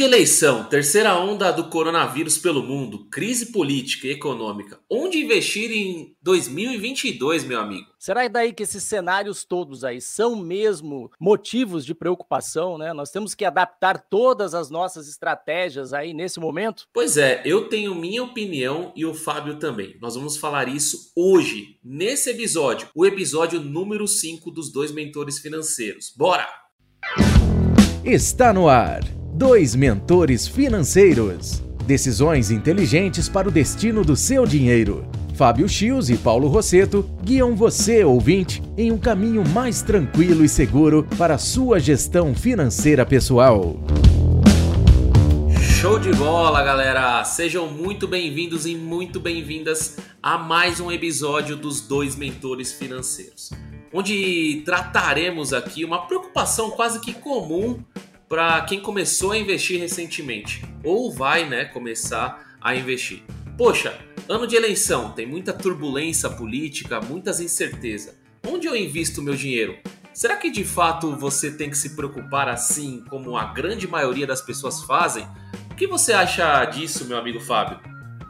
de eleição, terceira onda do coronavírus pelo mundo, crise política e econômica. Onde investir em 2022, meu amigo? Será daí que esses cenários todos aí são mesmo motivos de preocupação, né? Nós temos que adaptar todas as nossas estratégias aí nesse momento? Pois é, eu tenho minha opinião e o Fábio também. Nós vamos falar isso hoje, nesse episódio, o episódio número 5 dos dois mentores financeiros. Bora! Está no ar Dois mentores financeiros. Decisões inteligentes para o destino do seu dinheiro. Fábio Chios e Paulo Rosseto guiam você, ouvinte, em um caminho mais tranquilo e seguro para a sua gestão financeira pessoal. Show de bola, galera! Sejam muito bem-vindos e muito bem-vindas a mais um episódio dos Dois Mentores Financeiros, onde trataremos aqui uma preocupação quase que comum para quem começou a investir recentemente ou vai, né, começar a investir. Poxa, ano de eleição, tem muita turbulência política, muitas incertezas. Onde eu invisto meu dinheiro? Será que de fato você tem que se preocupar assim como a grande maioria das pessoas fazem? O que você acha disso, meu amigo Fábio?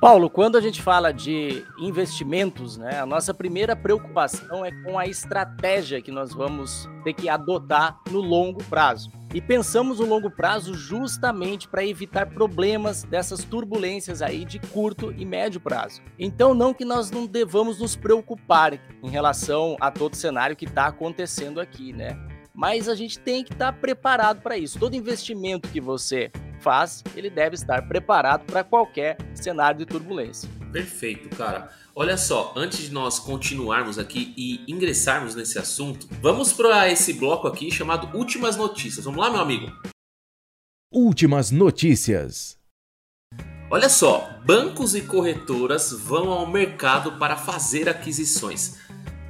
Paulo, quando a gente fala de investimentos, né, a nossa primeira preocupação é com a estratégia que nós vamos ter que adotar no longo prazo. E pensamos no longo prazo justamente para evitar problemas dessas turbulências aí de curto e médio prazo. Então, não que nós não devamos nos preocupar em relação a todo o cenário que está acontecendo aqui, né? Mas a gente tem que estar tá preparado para isso. Todo investimento que você faz, ele deve estar preparado para qualquer cenário de turbulência. Perfeito, cara. Olha só, antes de nós continuarmos aqui e ingressarmos nesse assunto, vamos para esse bloco aqui chamado Últimas Notícias. Vamos lá, meu amigo? Últimas Notícias. Olha só, bancos e corretoras vão ao mercado para fazer aquisições.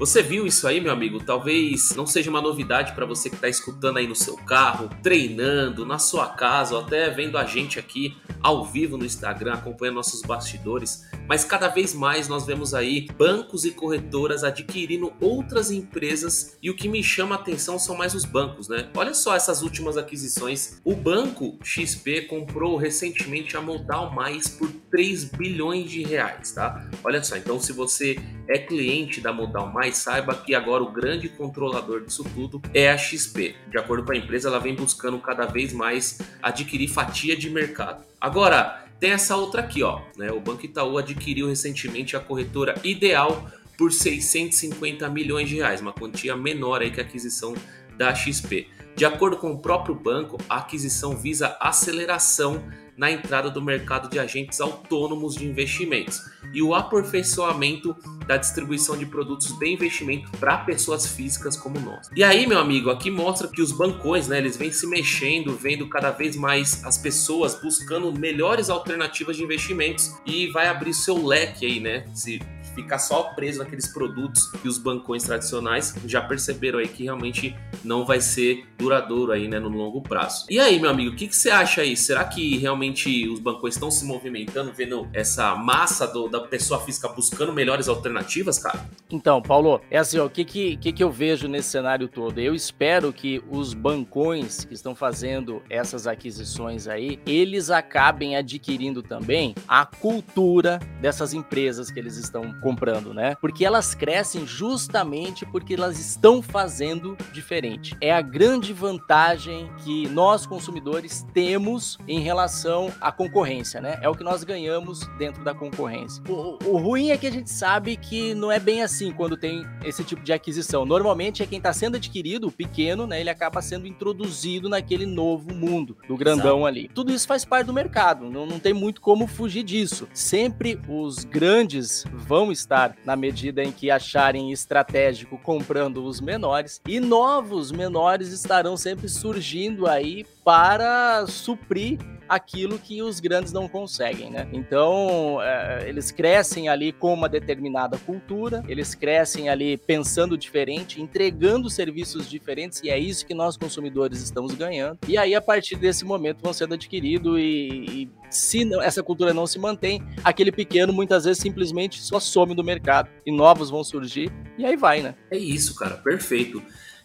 Você viu isso aí, meu amigo? Talvez não seja uma novidade para você que está escutando aí no seu carro, treinando, na sua casa, ou até vendo a gente aqui ao vivo no Instagram, acompanhando nossos bastidores. Mas cada vez mais nós vemos aí bancos e corretoras adquirindo outras empresas e o que me chama a atenção são mais os bancos, né? Olha só essas últimas aquisições. O banco XP comprou recentemente a Modal Mais por 3 bilhões de reais, tá? Olha só, então se você é cliente da Modal Mais, saiba que agora o grande controlador disso tudo é a XP. De acordo com a empresa, ela vem buscando cada vez mais adquirir fatia de mercado. Agora, tem essa outra aqui, ó. Né? O Banco Itaú adquiriu recentemente a corretora Ideal por 650 milhões de reais, uma quantia menor aí que a aquisição da XP. De acordo com o próprio banco, a aquisição visa aceleração na entrada do mercado de agentes autônomos de investimentos e o aperfeiçoamento da distribuição de produtos de investimento para pessoas físicas como nós. E aí, meu amigo, aqui mostra que os bancões, né, eles vêm se mexendo, vendo cada vez mais as pessoas buscando melhores alternativas de investimentos e vai abrir seu leque aí, né? Se ficar só preso naqueles produtos que os bancões tradicionais já perceberam aí que realmente não vai ser duradouro aí, né, no longo prazo. E aí, meu amigo, o que, que você acha aí? Será que realmente os bancões estão se movimentando, vendo essa massa do, da pessoa física buscando melhores alternativas, cara? Então, Paulo, é assim, ó, o que, que, que, que eu vejo nesse cenário todo? Eu espero que os bancões que estão fazendo essas aquisições aí, eles acabem adquirindo também a cultura dessas empresas que eles estão comprando, né? Porque elas crescem justamente porque elas estão fazendo diferente. É a grande vantagem que nós consumidores temos em relação à concorrência, né? É o que nós ganhamos dentro da concorrência. O, o ruim é que a gente sabe que não é bem assim quando tem esse tipo de aquisição. Normalmente é quem está sendo adquirido, o pequeno, né? Ele acaba sendo introduzido naquele novo mundo do grandão Exato. ali. Tudo isso faz parte do mercado, não, não tem muito como fugir disso. Sempre os grandes vão estar na medida em que acharem estratégico comprando os menores e novos menores estarão sempre surgindo aí para suprir aquilo que os grandes não conseguem, né? Então, é, eles crescem ali com uma determinada cultura, eles crescem ali pensando diferente, entregando serviços diferentes, e é isso que nós consumidores estamos ganhando. E aí, a partir desse momento, vão sendo adquiridos e, e se essa cultura não se mantém, aquele pequeno muitas vezes simplesmente só some do mercado e novos vão surgir e aí vai, né? É isso, cara, perfeito.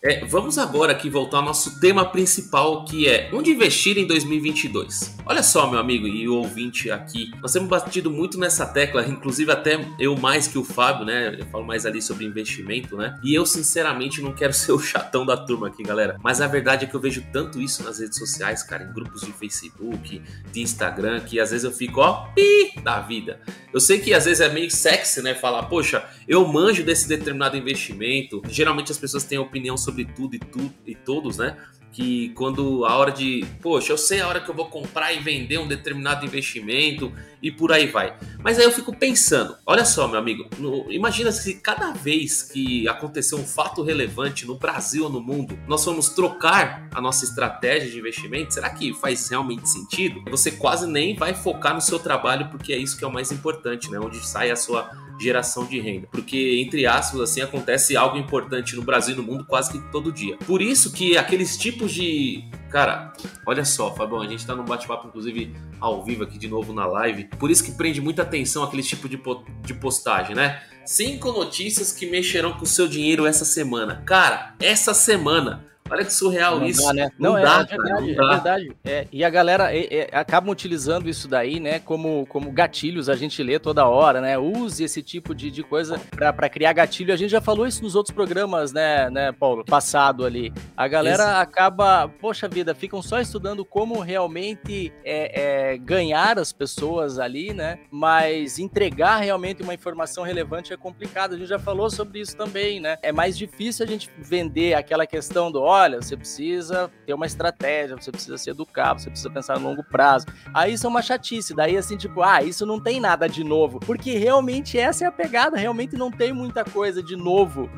É, vamos agora aqui voltar ao nosso tema principal, que é onde investir em 2022. Olha só, meu amigo e ouvinte aqui, nós temos batido muito nessa tecla, inclusive até eu mais que o Fábio, né? Eu falo mais ali sobre investimento, né? E eu, sinceramente, não quero ser o chatão da turma aqui, galera. Mas a verdade é que eu vejo tanto isso nas redes sociais, cara, em grupos de Facebook, de Instagram, que às vezes eu fico, ó, pi da vida. Eu sei que às vezes é meio sexy, né? Falar, poxa, eu manjo desse determinado investimento. Geralmente as pessoas têm opinião sobre sobre tudo e tudo e todos, né? Que quando a hora de, poxa, eu sei a hora que eu vou comprar e vender um determinado investimento e por aí vai. Mas aí eu fico pensando, olha só, meu amigo, no, imagina se cada vez que acontecer um fato relevante no Brasil ou no mundo, nós vamos trocar a nossa estratégia de investimento, será que faz realmente sentido? Você quase nem vai focar no seu trabalho porque é isso que é o mais importante, né? Onde sai a sua geração de renda. Porque, entre aspas, assim, acontece algo importante no Brasil e no mundo quase que todo dia. Por isso que aqueles tipos de. Cara, olha só, Fabão, a gente tá num bate-papo, inclusive, ao vivo aqui de novo na live. Por isso que prende muita atenção aquele tipo de, po de postagem, né? Cinco notícias que mexerão com o seu dinheiro essa semana. Cara, essa semana Olha que surreal não isso. Dá, né? Não, não é, dá, é, verdade, cara, é verdade. É, e a galera é, é, acabam utilizando isso daí, né, como, como gatilhos, a gente lê toda hora, né? Use esse tipo de, de coisa para criar gatilho. A gente já falou isso nos outros programas, né, né, Paulo? Passado ali. A galera isso. acaba, poxa vida, ficam só estudando como realmente é, é, ganhar as pessoas ali, né? Mas entregar realmente uma informação relevante é complicado. A gente já falou sobre isso também, né? É mais difícil a gente vender aquela questão do olha, você precisa ter uma estratégia, você precisa se educar, você precisa pensar no longo prazo. Aí isso é uma chatice, daí assim, tipo, ah, isso não tem nada de novo, porque realmente essa é a pegada, realmente não tem muita coisa de novo,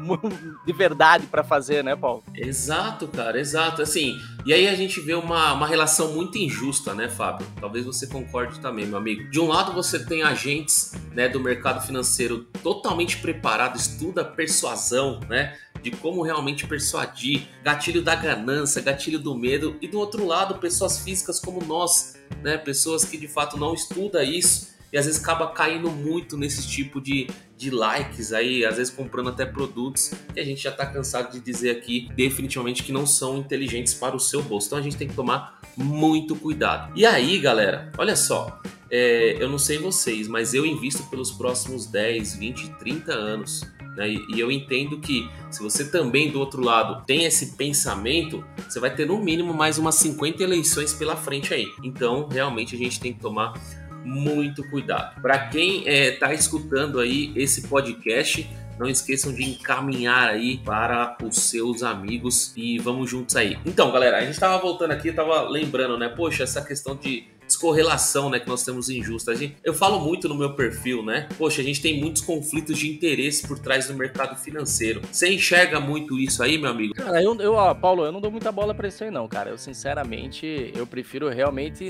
de verdade para fazer, né, Paulo? Exato, cara, exato. Assim, e aí a gente vê uma, uma relação muito injusta, né, Fábio? Talvez você concorde também, meu amigo. De um lado você tem agentes, né, do mercado financeiro totalmente preparado, estuda persuasão, né? De como realmente persuadir, gatilho da ganância, gatilho do medo, e do outro lado, pessoas físicas como nós, né? Pessoas que de fato não estudam isso e às vezes acaba caindo muito nesse tipo de, de likes aí, às vezes comprando até produtos que a gente já está cansado de dizer aqui definitivamente que não são inteligentes para o seu bolso. Então a gente tem que tomar muito cuidado. E aí, galera, olha só, é, eu não sei vocês, mas eu invisto pelos próximos 10, 20, 30 anos né? E, e eu entendo que se você também do outro lado tem esse pensamento, você vai ter no mínimo mais umas 50 eleições pela frente aí. Então, realmente a gente tem que tomar muito cuidado. Para quem está é, tá escutando aí esse podcast, não esqueçam de encaminhar aí para os seus amigos e vamos juntos aí. Então, galera, a gente estava voltando aqui, estava lembrando, né? Poxa, essa questão de descorrelação, né, que nós temos injusta. Gente, eu falo muito no meu perfil, né? Poxa, a gente tem muitos conflitos de interesse por trás do mercado financeiro. Você enxerga muito isso aí, meu amigo? Cara, eu, eu ó, Paulo, eu não dou muita bola para isso aí não, cara. Eu sinceramente, eu prefiro realmente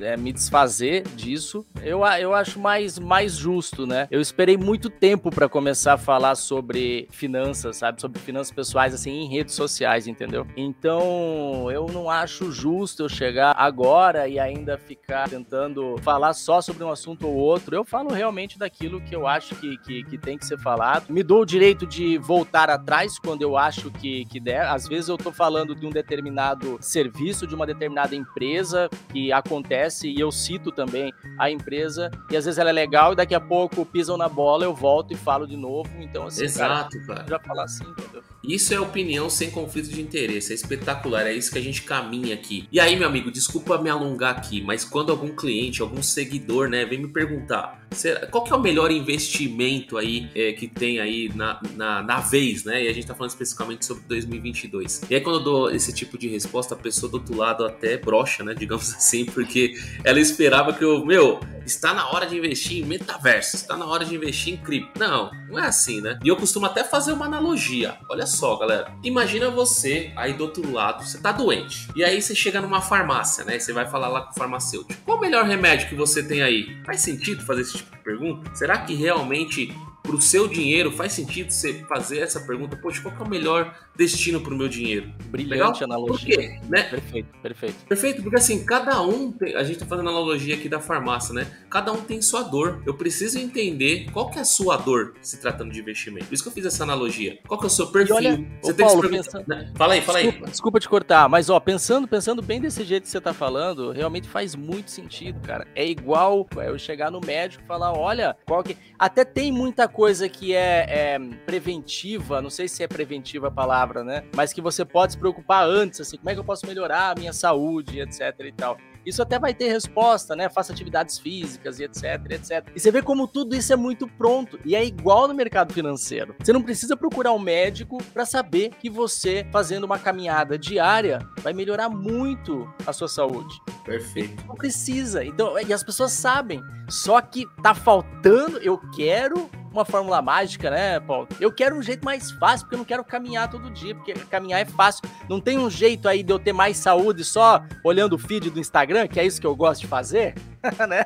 é, me desfazer disso. Eu, eu acho mais mais justo, né? Eu esperei muito tempo para começar a falar sobre finanças, sabe? Sobre finanças pessoais assim em redes sociais, entendeu? Então, eu não acho justo eu chegar agora e ainda ficar tentando falar só sobre um assunto ou outro. Eu falo realmente daquilo que eu acho que, que, que tem que ser falado. Me dou o direito de voltar atrás quando eu acho que, que der. Às vezes eu tô falando de um determinado serviço, de uma determinada empresa que acontece e eu cito também a empresa e às vezes ela é legal e daqui a pouco pisam na bola, eu volto e falo de novo. Então, assim, Exato, cara. cara. Já falar assim, entendeu? Isso é opinião sem conflito de interesse, é espetacular, é isso que a gente caminha aqui. E aí, meu amigo, desculpa me alongar aqui, mas quando algum cliente, algum seguidor, né, vem me perguntar qual que é o melhor investimento aí é, que tem aí na, na, na, vez, né? E a gente tá falando especificamente sobre 2022. E aí quando eu dou esse tipo de resposta, a pessoa do outro lado até brocha, né? Digamos assim, porque ela esperava que eu, meu, está na hora de investir em metaverso, está na hora de investir em cripto. Não, não é assim, né? E eu costumo até fazer uma analogia. Olha só, galera. Imagina você aí do outro lado, você tá doente. E aí você chega numa farmácia, né? Você vai falar lá com o farmacêutico. Qual o melhor remédio que você tem aí? Faz sentido fazer esse tipo de pergunta? Será que realmente para o seu dinheiro, faz sentido você fazer essa pergunta, poxa, qual é o melhor destino para o meu dinheiro? Brilhante Legal? analogia. Por quê? Né? Perfeito, perfeito. Perfeito, porque assim, cada um, tem, a gente está fazendo analogia aqui da farmácia, né? Cada um tem sua dor. Eu preciso entender qual que é a sua dor se tratando de investimento. Por isso que eu fiz essa analogia. Qual que é o seu perfil? Olha, você tem Paulo, que se pensa... Né? Fala aí, fala desculpa, aí. Desculpa te cortar, mas ó, pensando, pensando bem desse jeito que você está falando, realmente faz muito sentido, cara. É igual eu chegar no médico e falar, olha, qual que... Até tem muita coisa que é, é preventiva, não sei se é preventiva a palavra, né? Mas que você pode se preocupar antes, assim, como é que eu posso melhorar a minha saúde, etc e tal. Isso até vai ter resposta, né? Faça atividades físicas e etc, etc. E você vê como tudo isso é muito pronto. E é igual no mercado financeiro. Você não precisa procurar um médico para saber que você, fazendo uma caminhada diária, vai melhorar muito a sua saúde. Perfeito. Não precisa. Então, e as pessoas sabem. Só que tá faltando, eu quero uma fórmula mágica, né, Paulo? Eu quero um jeito mais fácil, porque eu não quero caminhar todo dia, porque caminhar é fácil. Não tem um jeito aí de eu ter mais saúde só olhando o feed do Instagram, que é isso que eu gosto de fazer, né?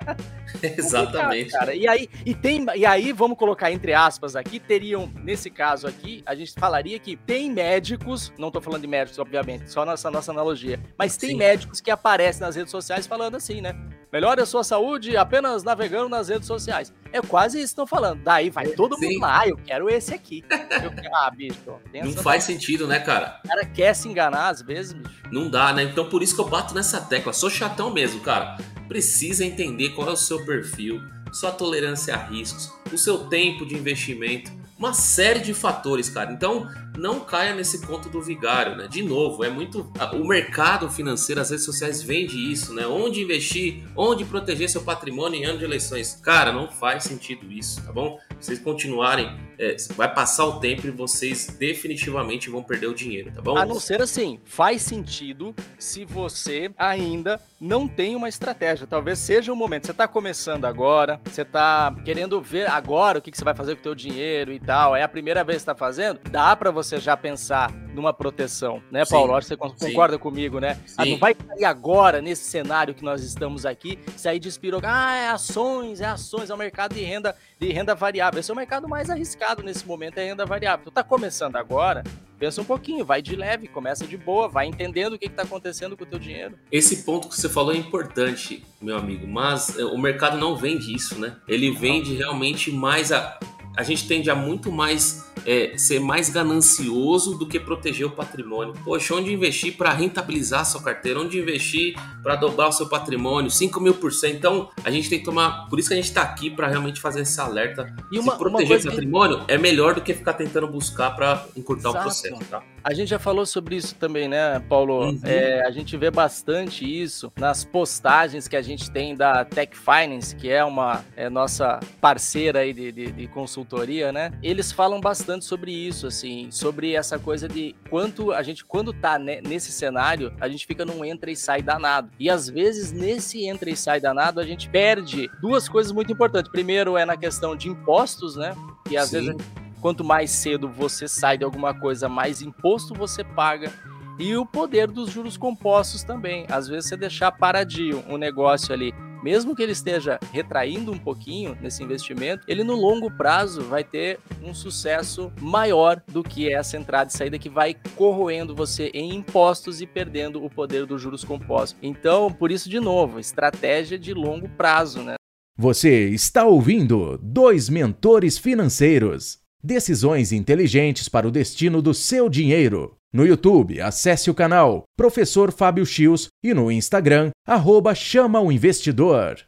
Exatamente. Cara. E aí, e tem, e aí, vamos colocar entre aspas aqui, teriam, nesse caso aqui, a gente falaria que tem médicos, não tô falando de médicos, obviamente, só nessa nossa analogia, mas tem Sim. médicos que aparecem nas redes sociais falando assim, né? Melhore a sua saúde apenas navegando nas redes sociais. É quase isso que estão falando. Daí vai todo Sim. mundo lá, ah, eu quero esse aqui. Eu quero, ah, bicho. Não faz sentido, né, cara? O cara quer se enganar às vezes, bicho. Não dá, né? Então por isso que eu bato nessa tecla. Sou chatão mesmo, cara. Precisa entender qual é o seu perfil, sua tolerância a riscos, o seu tempo de investimento uma série de fatores, cara. Então, não caia nesse conto do vigário, né? De novo, é muito. O mercado financeiro, as redes sociais vende isso, né? Onde investir, onde proteger seu patrimônio em ano de eleições. Cara, não faz sentido isso, tá bom? Vocês continuarem, é, vai passar o tempo e vocês definitivamente vão perder o dinheiro, tá bom? A não ser assim, faz sentido se você ainda não tem uma estratégia. Talvez seja o momento. Você está começando agora, você está querendo ver agora o que, que você vai fazer com o teu dinheiro e tal. É a primeira vez que está fazendo. Dá para você já pensar numa proteção, né, Paulo? Acho que você concorda sim. comigo, né? Ah, não vai cair agora nesse cenário que nós estamos aqui, sair de espirou, ah, é ações, é ações, é o mercado de renda, de renda variável. Esse é o mercado mais arriscado nesse momento, é renda variável. Tu tá começando agora, pensa um pouquinho, vai de leve, começa de boa, vai entendendo o que está acontecendo com o teu dinheiro. Esse ponto que você falou é importante, meu amigo, mas eh, o mercado não vende isso, né? Ele vende realmente mais a a gente tende a muito mais é, ser mais ganancioso do que proteger o patrimônio. Poxa, onde investir para rentabilizar a sua carteira? Onde investir para dobrar o seu patrimônio? 5 mil por cento. Então, a gente tem que tomar. Por isso que a gente está aqui para realmente fazer esse alerta. E uma, Se proteger o patrimônio que... é melhor do que ficar tentando buscar para encurtar Exato. o processo. Tá? A gente já falou sobre isso também, né, Paulo? Uhum. É, a gente vê bastante isso nas postagens que a gente tem da Tech Finance, que é uma é nossa parceira aí de, de, de consultoria, né? Eles falam bastante sobre isso, assim, sobre essa coisa de quanto a gente, quando tá nesse cenário, a gente fica num entra e sai danado. E às vezes, nesse entra e sai danado, a gente perde duas coisas muito importantes. Primeiro é na questão de impostos, né? E às Sim. vezes, quanto mais cedo você sai de alguma coisa, mais imposto você paga e o poder dos juros compostos também. Às vezes você deixar paradinho um negócio ali mesmo que ele esteja retraindo um pouquinho nesse investimento, ele no longo prazo vai ter um sucesso maior do que essa entrada e saída que vai corroendo você em impostos e perdendo o poder dos juros compostos. Então, por isso, de novo, estratégia de longo prazo, né? Você está ouvindo Dois Mentores Financeiros. Decisões inteligentes para o destino do seu dinheiro. No YouTube, acesse o canal Professor Fábio Chios e no Instagram, arroba Chama o Investidor.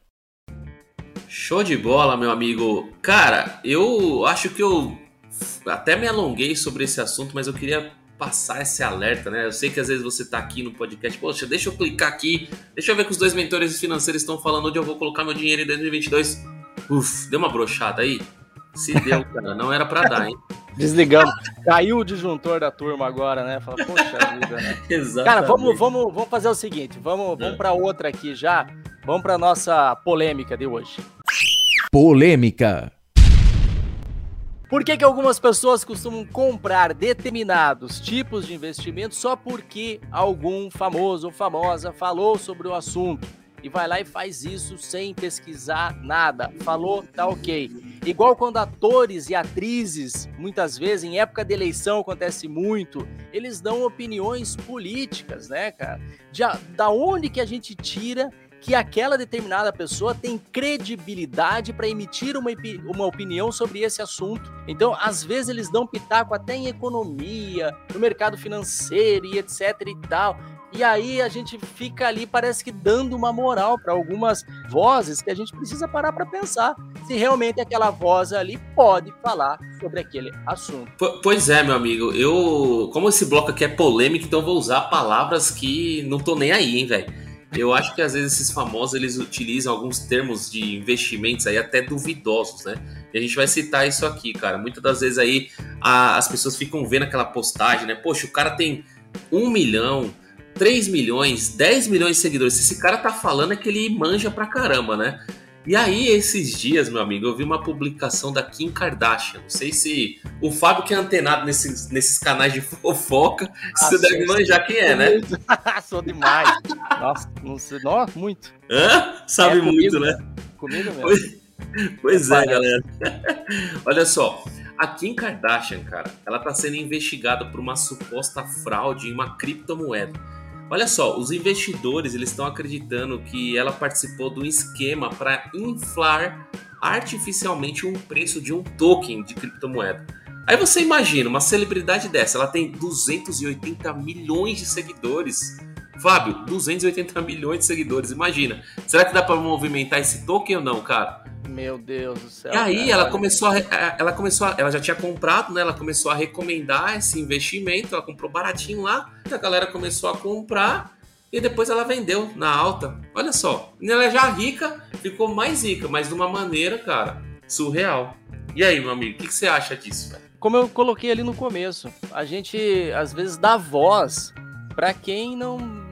Show de bola, meu amigo. Cara, eu acho que eu até me alonguei sobre esse assunto, mas eu queria passar esse alerta, né? Eu sei que às vezes você tá aqui no podcast, poxa, deixa eu clicar aqui, deixa eu ver que os dois mentores financeiros estão falando onde eu vou colocar meu dinheiro em 2022. Uf, deu uma brochada aí? Se deu, cara, não era para dar, hein? Desligamos. Caiu o disjuntor da turma agora, né? Fala, poxa vida, né? Exatamente. Cara, vamos, vamos, vamos fazer o seguinte, vamos, vamos é. para outra aqui já. Vamos para nossa polêmica de hoje. Polêmica. Por que, que algumas pessoas costumam comprar determinados tipos de investimentos só porque algum famoso ou famosa falou sobre o assunto? E vai lá e faz isso sem pesquisar nada. Falou, tá ok. Igual quando atores e atrizes, muitas vezes, em época de eleição acontece muito, eles dão opiniões políticas, né, cara? De, da onde que a gente tira que aquela determinada pessoa tem credibilidade para emitir uma, uma opinião sobre esse assunto. Então, às vezes, eles dão pitaco até em economia, no mercado financeiro e etc e tal. E aí a gente fica ali, parece que dando uma moral para algumas vozes que a gente precisa parar para pensar se realmente aquela voz ali pode falar sobre aquele assunto. Pois é, meu amigo. Eu, como esse bloco aqui é polêmico, então vou usar palavras que não tô nem aí, hein, velho. Eu acho que às vezes esses famosos eles utilizam alguns termos de investimentos aí até duvidosos, né? E a gente vai citar isso aqui, cara. Muitas das vezes aí a, as pessoas ficam vendo aquela postagem, né? Poxa, o cara tem um milhão, 3 milhões, 10 milhões de seguidores. Se esse cara tá falando é que ele manja pra caramba, né? E aí, esses dias, meu amigo, eu vi uma publicação da Kim Kardashian. Não sei se o Fábio, que é antenado nesses, nesses canais de fofoca, ah, você deve manjar quem é, né? Sou demais. Nossa, não sei. Nossa, muito. Hã? Sabe é, muito, comigo, né? Comigo mesmo. Pois, pois é, galera. Olha só. A Kim Kardashian, cara, ela tá sendo investigada por uma suposta fraude em uma criptomoeda. Olha só, os investidores eles estão acreditando que ela participou de um esquema para inflar artificialmente um preço de um token de criptomoeda. Aí você imagina, uma celebridade dessa, ela tem 280 milhões de seguidores. Fábio, 280 milhões de seguidores, imagina. Será que dá para movimentar esse token ou não, cara? Meu Deus do céu. E aí ela começou a, ela começou a, ela já tinha comprado, né? Ela começou a recomendar esse investimento, ela comprou baratinho lá, a galera começou a comprar e depois ela vendeu na alta. Olha só, ela já rica, ficou mais rica, mas de uma maneira, cara, surreal. E aí, meu amigo, o que, que você acha disso, velho? Como eu coloquei ali no começo, a gente às vezes dá voz para quem não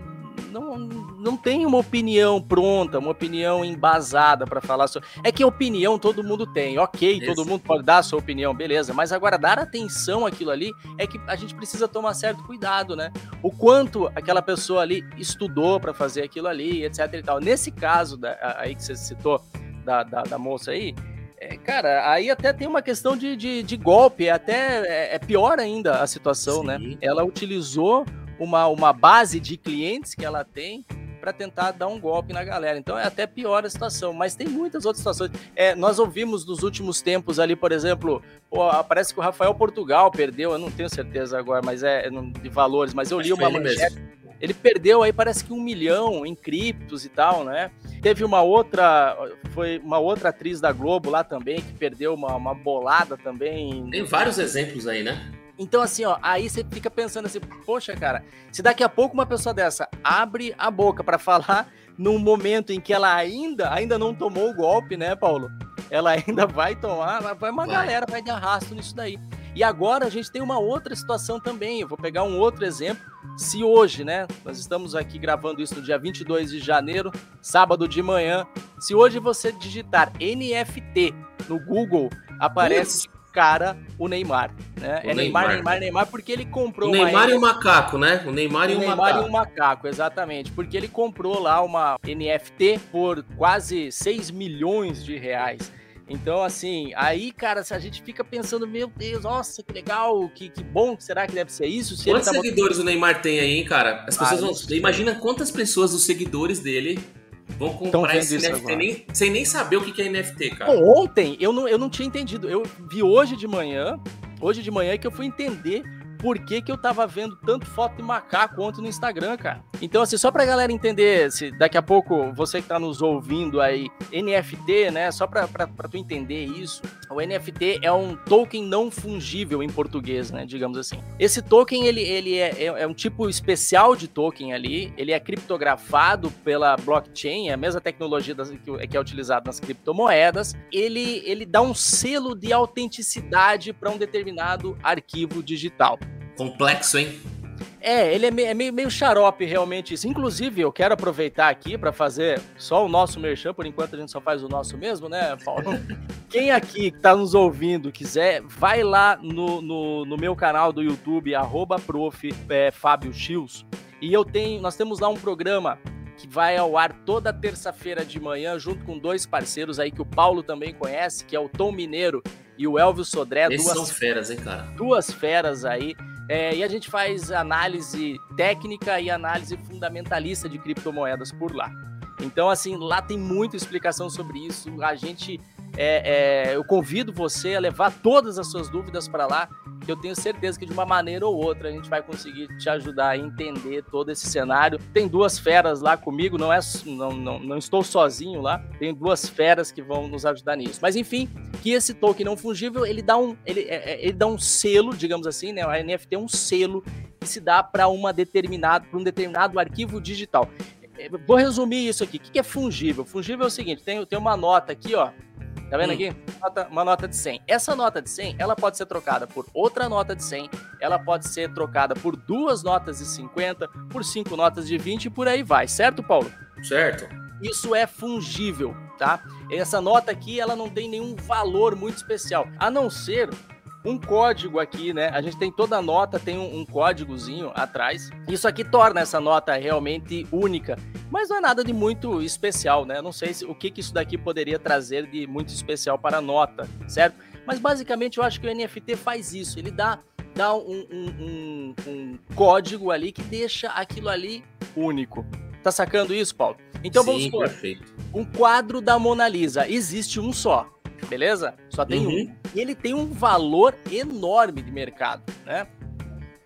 não, não tem uma opinião pronta, uma opinião embasada para falar sobre. É que opinião todo mundo tem, ok, todo mundo pode dar a sua opinião, beleza, mas agora dar atenção àquilo ali é que a gente precisa tomar certo cuidado, né? O quanto aquela pessoa ali estudou para fazer aquilo ali, etc e tal. Nesse caso da, aí que você citou da, da, da moça aí, é, cara, aí até tem uma questão de, de, de golpe, é até é, é, pior ainda a situação, né? Sim. né? Ela utilizou uma, uma base de clientes que ela tem para tentar dar um golpe na galera. Então é até pior a situação, mas tem muitas outras situações. É, nós ouvimos nos últimos tempos ali, por exemplo, pô, parece que o Rafael Portugal perdeu, eu não tenho certeza agora, mas é de valores, mas eu li uma manchete. Mesmo. Ele perdeu aí parece que um milhão em criptos e tal, né? Teve uma outra, foi uma outra atriz da Globo lá também que perdeu uma, uma bolada também. Tem vários exemplos aí, né? Então, assim, ó, aí você fica pensando assim, poxa, cara, se daqui a pouco uma pessoa dessa abre a boca para falar num momento em que ela ainda, ainda não tomou o golpe, né, Paulo? Ela ainda vai tomar, vai uma vai. galera, vai de arrasto nisso daí. E agora a gente tem uma outra situação também. Eu vou pegar um outro exemplo. Se hoje, né, nós estamos aqui gravando isso no dia 22 de janeiro, sábado de manhã, se hoje você digitar NFT no Google, aparece cara o Neymar, né? O é Neymar, Neymar, Neymar, Neymar, porque ele comprou. O Neymar e o macaco, né? O Neymar e o, o Neymar macaco. e o macaco, exatamente, porque ele comprou lá uma NFT por quase 6 milhões de reais. Então, assim, aí, cara, se a gente fica pensando, meu Deus, nossa, que legal, que, que bom, será que deve ser isso? Se Quantos tá seguidores botando... o Neymar tem aí, hein, cara? As pessoas ah, vão. Imagina quantas pessoas, os seguidores dele, Vão comprar esse NFT nem, sem nem saber o que é NFT, cara. Pô, ontem eu não, eu não tinha entendido. Eu vi hoje de manhã, hoje de manhã que eu fui entender por que, que eu tava vendo tanto foto de macaco ontem no Instagram, cara. Então, assim, só pra galera entender, se daqui a pouco você que tá nos ouvindo aí, NFT, né? Só pra, pra, pra tu entender isso, o NFT é um token não fungível em português, né? Digamos assim. Esse token, ele, ele é, é, é um tipo especial de token ali, ele é criptografado pela blockchain, é a mesma tecnologia das, que, que é utilizada nas criptomoedas. Ele, ele dá um selo de autenticidade para um determinado arquivo digital. Complexo, hein? É, ele é meio, é meio, meio, xarope realmente isso. Inclusive, eu quero aproveitar aqui para fazer só o nosso merchan, por enquanto a gente só faz o nosso mesmo, né, Paulo? Quem aqui que tá nos ouvindo quiser, vai lá no, no, no meu canal do YouTube, arroba prof, é, Fábio Chios, e eu tenho, nós temos lá um programa que vai ao ar toda terça-feira de manhã, junto com dois parceiros aí que o Paulo também conhece, que é o Tom Mineiro e o Elvio Sodré. Duas, são feras, hein, cara? Duas feras aí. É, e a gente faz análise técnica e análise fundamentalista de criptomoedas por lá. Então, assim, lá tem muita explicação sobre isso. A gente é, é, eu convido você a levar todas as suas dúvidas para lá, que eu tenho certeza que de uma maneira ou outra a gente vai conseguir te ajudar a entender todo esse cenário. Tem duas feras lá comigo, não é não, não, não estou sozinho lá, tem duas feras que vão nos ajudar nisso. Mas enfim, que esse token não fungível ele dá um ele, é, é, ele dá um selo, digamos assim, né? A NFT é um selo que se dá para uma determinada para um determinado arquivo digital. É, vou resumir isso aqui. O que é fungível? Fungível é o seguinte: tem, tem uma nota aqui, ó, Tá vendo hum. aqui? Nota, uma nota de 100. Essa nota de 100, ela pode ser trocada por outra nota de 100, ela pode ser trocada por duas notas de 50, por cinco notas de 20 e por aí vai, certo, Paulo? Certo. Isso é fungível, tá? Essa nota aqui, ela não tem nenhum valor muito especial, a não ser um código aqui, né? A gente tem toda a nota, tem um, um, códigozinho atrás. Isso aqui torna essa nota realmente única, mas não é nada de muito especial, né? Eu não sei se, o que, que isso daqui poderia trazer de muito especial para a nota, certo? Mas basicamente eu acho que o NFT faz isso, ele dá, dá um, um, um código ali que deixa aquilo ali único. Tá sacando isso, Paulo? Então Sim, vamos supor, perfeito. um quadro da Mona Lisa, existe um só beleza? Só tem uhum. um. E ele tem um valor enorme de mercado, né?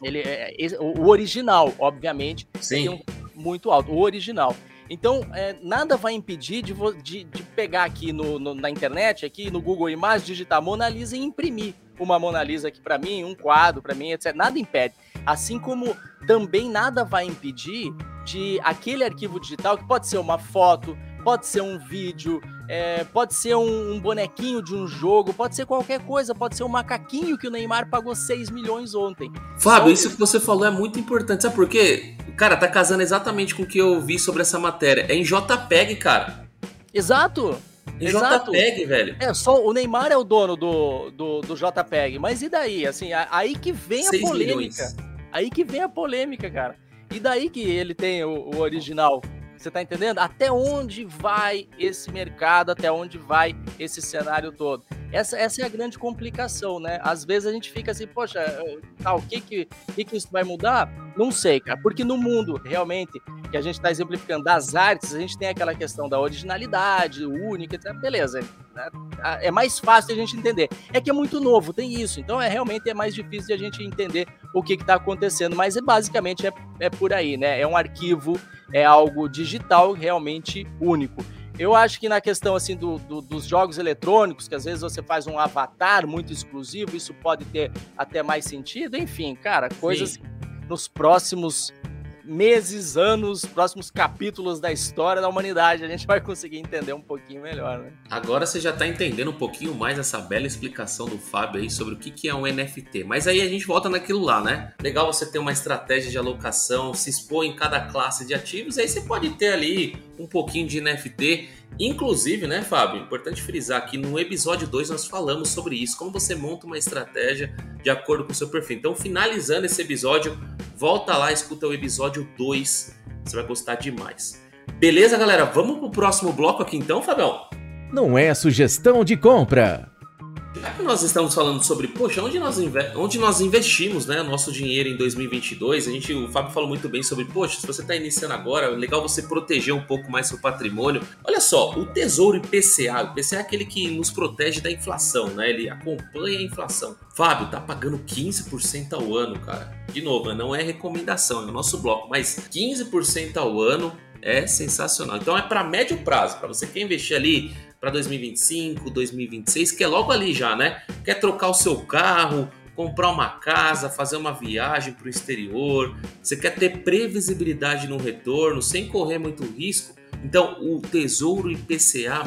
Ele é, é o original, obviamente, Sim. um muito alto, o original. Então, é, nada vai impedir de, de, de pegar aqui no, no, na internet, aqui no Google Imagens, digitar Mona Lisa e imprimir uma Mona Lisa aqui para mim, um quadro para mim, etc. Nada impede. Assim como também nada vai impedir de aquele arquivo digital, que pode ser uma foto, pode ser um vídeo, é, pode ser um, um, bonequinho de um jogo, pode ser qualquer coisa, pode ser um macaquinho que o Neymar pagou 6 milhões ontem. Fábio, Só... isso que você falou é muito importante. Sabe por quê? Cara, tá casando exatamente com o que eu vi sobre essa matéria. É em JPEG, cara. Exato. Em Exato. JPEG, velho. É, só o Neymar é o dono do, do, do JPEG. Mas e daí? Assim, aí que vem a polêmica. Milhões. Aí que vem a polêmica, cara. E daí que ele tem o, o original. Você tá entendendo? Até onde vai esse mercado, até onde vai esse cenário todo? Essa, essa é a grande complicação, né? Às vezes a gente fica assim, poxa, tá, o que que, que que isso vai mudar? Não sei, cara, porque no mundo, realmente, que a gente está exemplificando das artes, a gente tem aquela questão da originalidade, única, etc. beleza, né? é mais fácil a gente entender. É que é muito novo, tem isso, então é realmente é mais difícil de a gente entender o que está acontecendo, mas é, basicamente é, é por aí, né? É um arquivo, é algo digital realmente único. Eu acho que na questão assim do, do, dos jogos eletrônicos, que às vezes você faz um avatar muito exclusivo, isso pode ter até mais sentido. Enfim, cara, coisas Sim. nos próximos meses, anos, próximos capítulos da história da humanidade, a gente vai conseguir entender um pouquinho melhor, né? Agora você já está entendendo um pouquinho mais essa bela explicação do Fábio aí sobre o que é um NFT. Mas aí a gente volta naquilo lá, né? Legal você ter uma estratégia de alocação, se expor em cada classe de ativos, aí você pode ter ali um pouquinho de NFT. Inclusive, né, Fábio? Importante frisar que no episódio 2 nós falamos sobre isso, como você monta uma estratégia de acordo com o seu perfil. Então, finalizando esse episódio, volta lá, escuta o episódio 2, você vai gostar demais. Beleza, galera? Vamos pro próximo bloco aqui então, Fabião? Não é sugestão de compra. Que nós estamos falando sobre, poxa, onde nós, onde nós investimos né, nosso dinheiro em 2022, a gente, o Fábio falou muito bem sobre, poxa, se você está iniciando agora, é legal você proteger um pouco mais seu patrimônio. Olha só, o Tesouro IPCA, o IPCA é aquele que nos protege da inflação, né? Ele acompanha a inflação. Fábio, tá pagando 15% ao ano, cara. De novo, né, não é recomendação, é o nosso bloco, mas 15% ao ano é sensacional. Então é para médio prazo, para você que quer investir ali para 2025, 2026, que é logo ali já, né? Quer trocar o seu carro, comprar uma casa, fazer uma viagem para o exterior, você quer ter previsibilidade no retorno sem correr muito risco. Então, o Tesouro IPCA+,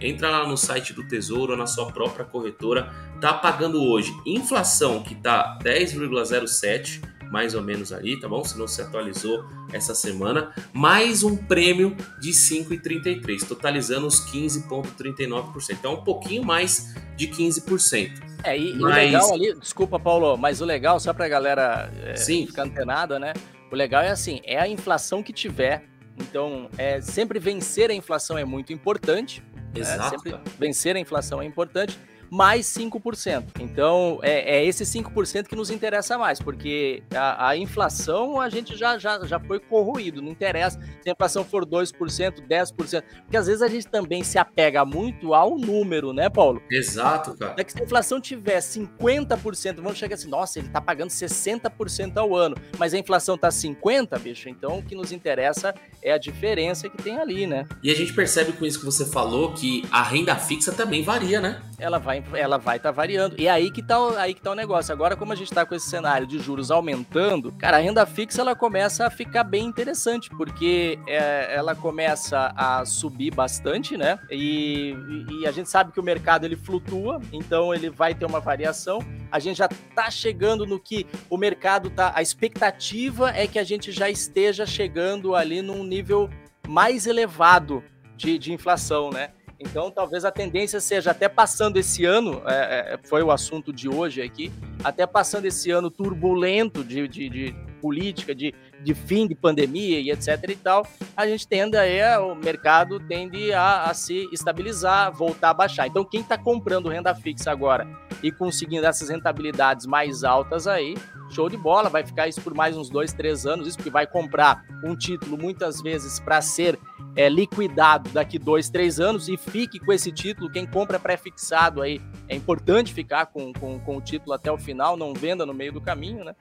entra lá no site do Tesouro ou na sua própria corretora, tá pagando hoje inflação que tá 10,07 mais ou menos ali, tá bom? Se não se atualizou essa semana, mais um prêmio de 5,33, totalizando os 15,39%. Então, um pouquinho mais de 15%. É, e, mas... o legal ali, desculpa, Paulo, mas o legal, só pra galera é, Sim. ficar antenada, né? O legal é assim, é a inflação que tiver Então, é, sempre vencer a inflação é muito importante. Né? Exato. Né? Sempre vencer a inflação é importante mais 5%. Então, é, é esse 5% que nos interessa mais, porque a, a, inflação a gente já, já, já foi corroído, não interessa se a inflação for 2%, 10%, porque às vezes a gente também se apega muito ao número, né, Paulo? Exato, cara. É que se a inflação tiver 50%, vamos chegar assim, nossa, ele tá pagando 60% ao ano, mas a inflação tá 50%, bicho, então o que nos interessa é a diferença que tem ali, né? E a gente percebe com isso que você falou que a renda fixa também varia, né? Ela vai ela vai estar tá variando. E aí que tá, aí que tá o negócio. Agora, como a gente está com esse cenário de juros aumentando, cara, a renda fixa ela começa a ficar bem interessante, porque é, ela começa a subir bastante, né? E, e, a gente sabe que o mercado ele flutua, então ele vai ter uma variação. A gente já tá chegando no que o mercado tá. A expectativa é que a gente já esteja chegando ali num nível mais elevado de, de inflação, né? Então, talvez a tendência seja até passando esse ano, é, é, foi o assunto de hoje aqui, até passando esse ano turbulento de, de, de política, de, de fim de pandemia e etc e tal, a gente tende a, o mercado tende a, a se estabilizar, voltar a baixar. Então, quem está comprando renda fixa agora e conseguindo essas rentabilidades mais altas aí, show de bola, vai ficar isso por mais uns dois, três anos, isso porque vai comprar um título muitas vezes para ser é, liquidado daqui dois, três anos e fique com esse título. Quem compra pré-fixado aí, é importante ficar com, com, com o título até o final, não venda no meio do caminho, né?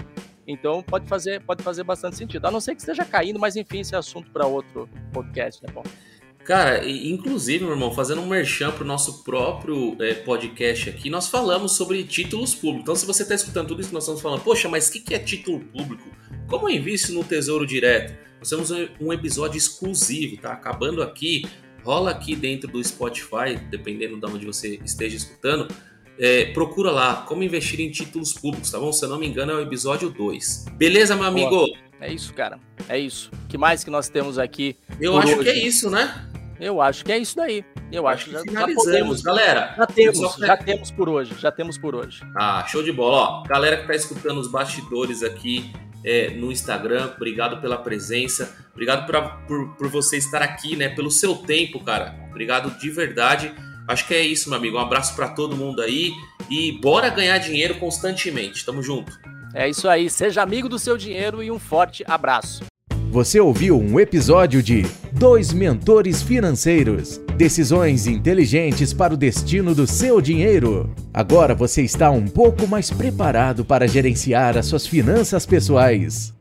Então pode fazer, pode fazer bastante sentido. A não ser que esteja caindo, mas enfim, esse é assunto para outro podcast, né, Paulo? Cara, inclusive, meu irmão, fazendo um merchan pro nosso próprio é, podcast aqui, nós falamos sobre títulos públicos. Então, se você está escutando tudo isso que nós estamos falando, poxa, mas o que, que é título público? Como eu invisto no Tesouro Direto? Nós temos um episódio exclusivo, tá? Acabando aqui, rola aqui dentro do Spotify, dependendo de onde você esteja escutando. É, procura lá como investir em títulos públicos, tá bom? Se eu não me engano, é o episódio 2. Beleza, meu amigo? Boa. É isso, cara. É isso. O que mais que nós temos aqui? Eu acho hoje? que é isso, né? Eu acho que é isso daí. Eu acho, acho que já, já podemos, galera. Já temos, já temos por hoje. Já temos por hoje. Ah, show de bola. Ó, galera que tá escutando os bastidores aqui é, no Instagram. Obrigado pela presença. Obrigado pra, por, por você estar aqui, né? Pelo seu tempo, cara. Obrigado de verdade. Acho que é isso, meu amigo. Um abraço para todo mundo aí e bora ganhar dinheiro constantemente. Tamo junto. É isso aí. Seja amigo do seu dinheiro e um forte abraço. Você ouviu um episódio de Dois Mentores Financeiros Decisões inteligentes para o destino do seu dinheiro. Agora você está um pouco mais preparado para gerenciar as suas finanças pessoais.